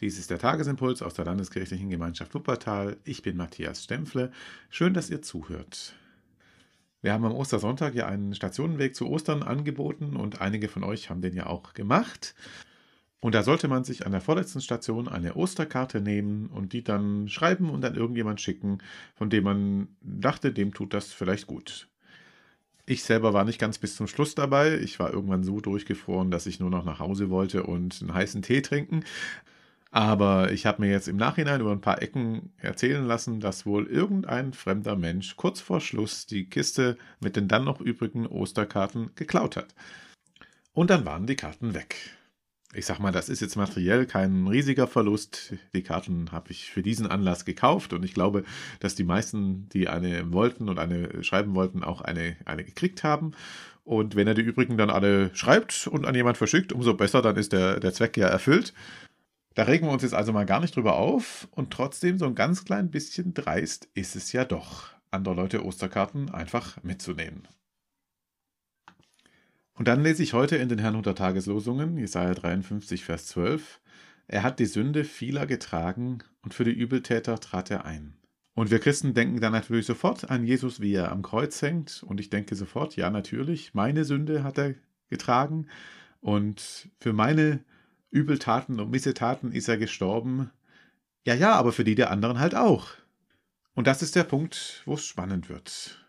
Dies ist der Tagesimpuls aus der Landeskirchlichen Gemeinschaft Wuppertal. Ich bin Matthias Stempfle. Schön, dass ihr zuhört. Wir haben am Ostersonntag ja einen Stationenweg zu Ostern angeboten und einige von euch haben den ja auch gemacht. Und da sollte man sich an der vorletzten Station eine Osterkarte nehmen und die dann schreiben und an irgendjemand schicken, von dem man dachte, dem tut das vielleicht gut. Ich selber war nicht ganz bis zum Schluss dabei. Ich war irgendwann so durchgefroren, dass ich nur noch nach Hause wollte und einen heißen Tee trinken. Aber ich habe mir jetzt im Nachhinein über ein paar Ecken erzählen lassen, dass wohl irgendein fremder Mensch kurz vor Schluss die Kiste mit den dann noch übrigen Osterkarten geklaut hat. Und dann waren die Karten weg. Ich sag mal, das ist jetzt materiell kein riesiger Verlust. Die Karten habe ich für diesen Anlass gekauft und ich glaube, dass die meisten, die eine wollten und eine schreiben wollten, auch eine, eine gekriegt haben. Und wenn er die übrigen dann alle schreibt und an jemand verschickt, umso besser, dann ist der, der Zweck ja erfüllt. Da regen wir uns jetzt also mal gar nicht drüber auf und trotzdem so ein ganz klein bisschen dreist ist es ja doch, andere Leute Osterkarten einfach mitzunehmen. Und dann lese ich heute in den Herrnhuter Tageslosungen, Jesaja 53, Vers 12, er hat die Sünde vieler getragen und für die Übeltäter trat er ein. Und wir Christen denken dann natürlich sofort an Jesus, wie er am Kreuz hängt. Und ich denke sofort, ja, natürlich, meine Sünde hat er getragen. Und für meine Übeltaten und Missetaten ist er gestorben. Ja, ja, aber für die der anderen halt auch. Und das ist der Punkt, wo es spannend wird.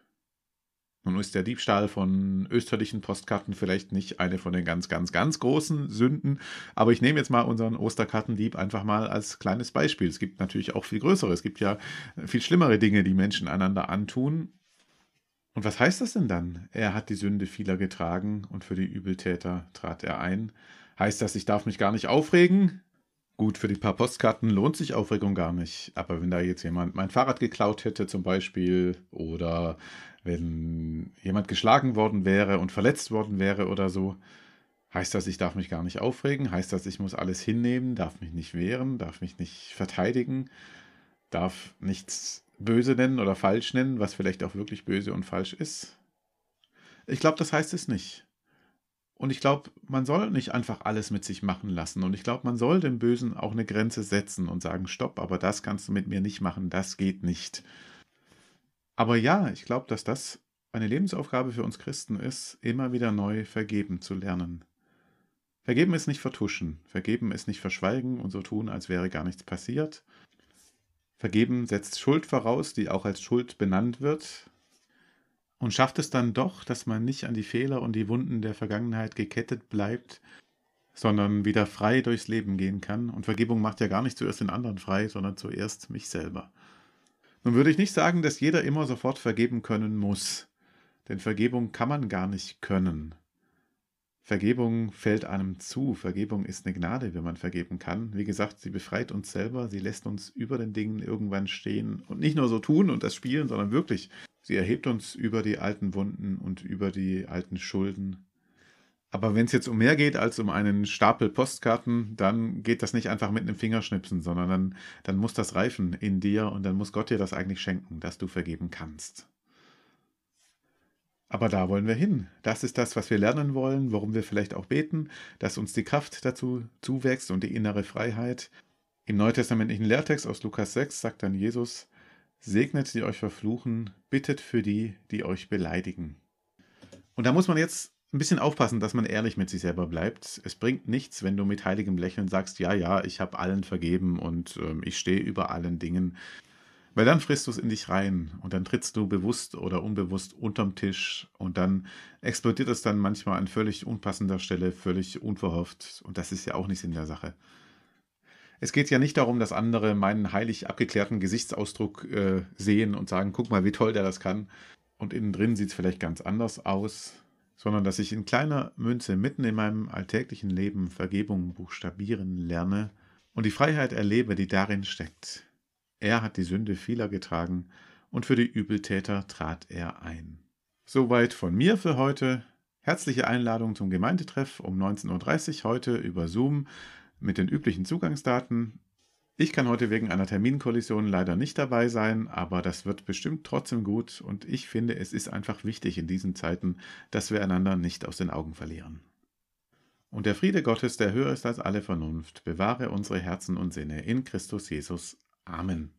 Nun ist der Diebstahl von österlichen Postkarten vielleicht nicht eine von den ganz, ganz, ganz großen Sünden, aber ich nehme jetzt mal unseren Osterkartendieb einfach mal als kleines Beispiel. Es gibt natürlich auch viel größere, es gibt ja viel schlimmere Dinge, die Menschen einander antun. Und was heißt das denn dann? Er hat die Sünde vieler getragen und für die Übeltäter trat er ein. Heißt das, ich darf mich gar nicht aufregen? Gut, für die paar Postkarten lohnt sich Aufregung gar nicht. Aber wenn da jetzt jemand mein Fahrrad geklaut hätte zum Beispiel oder wenn jemand geschlagen worden wäre und verletzt worden wäre oder so, heißt das, ich darf mich gar nicht aufregen? Heißt das, ich muss alles hinnehmen, darf mich nicht wehren, darf mich nicht verteidigen, darf nichts böse nennen oder falsch nennen, was vielleicht auch wirklich böse und falsch ist? Ich glaube, das heißt es nicht. Und ich glaube, man soll nicht einfach alles mit sich machen lassen. Und ich glaube, man soll dem Bösen auch eine Grenze setzen und sagen, stopp, aber das kannst du mit mir nicht machen, das geht nicht. Aber ja, ich glaube, dass das eine Lebensaufgabe für uns Christen ist, immer wieder neu vergeben zu lernen. Vergeben ist nicht vertuschen, vergeben ist nicht verschweigen und so tun, als wäre gar nichts passiert. Vergeben setzt Schuld voraus, die auch als Schuld benannt wird, und schafft es dann doch, dass man nicht an die Fehler und die Wunden der Vergangenheit gekettet bleibt, sondern wieder frei durchs Leben gehen kann. Und Vergebung macht ja gar nicht zuerst den anderen frei, sondern zuerst mich selber. Nun würde ich nicht sagen, dass jeder immer sofort vergeben können muss, denn Vergebung kann man gar nicht können. Vergebung fällt einem zu. Vergebung ist eine Gnade, wenn man vergeben kann. Wie gesagt, sie befreit uns selber, sie lässt uns über den Dingen irgendwann stehen und nicht nur so tun und das spielen, sondern wirklich Sie erhebt uns über die alten Wunden und über die alten Schulden. Aber wenn es jetzt um mehr geht als um einen Stapel Postkarten, dann geht das nicht einfach mit einem Fingerschnipsen, sondern dann, dann muss das reifen in dir und dann muss Gott dir das eigentlich schenken, dass du vergeben kannst. Aber da wollen wir hin. Das ist das, was wir lernen wollen, worum wir vielleicht auch beten, dass uns die Kraft dazu zuwächst und die innere Freiheit. Im neutestamentlichen Lehrtext aus Lukas 6 sagt dann Jesus, Segnet, die euch verfluchen, bittet für die, die euch beleidigen. Und da muss man jetzt ein bisschen aufpassen, dass man ehrlich mit sich selber bleibt. Es bringt nichts, wenn du mit heiligem Lächeln sagst, ja, ja, ich habe allen vergeben und ähm, ich stehe über allen Dingen. Weil dann frisst du es in dich rein und dann trittst du bewusst oder unbewusst unterm Tisch und dann explodiert es dann manchmal an völlig unpassender Stelle, völlig unverhofft und das ist ja auch nicht in der Sache. Es geht ja nicht darum, dass andere meinen heilig abgeklärten Gesichtsausdruck äh, sehen und sagen, guck mal, wie toll der das kann. Und innen drin sieht es vielleicht ganz anders aus, sondern dass ich in kleiner Münze mitten in meinem alltäglichen Leben Vergebung buchstabieren lerne und die Freiheit erlebe, die darin steckt. Er hat die Sünde vieler getragen und für die Übeltäter trat er ein. Soweit von mir für heute. Herzliche Einladung zum Gemeindetreff um 19.30 Uhr heute über Zoom mit den üblichen Zugangsdaten. Ich kann heute wegen einer Terminkollision leider nicht dabei sein, aber das wird bestimmt trotzdem gut und ich finde, es ist einfach wichtig in diesen Zeiten, dass wir einander nicht aus den Augen verlieren. Und der Friede Gottes, der höher ist als alle Vernunft, bewahre unsere Herzen und Sinne in Christus Jesus. Amen.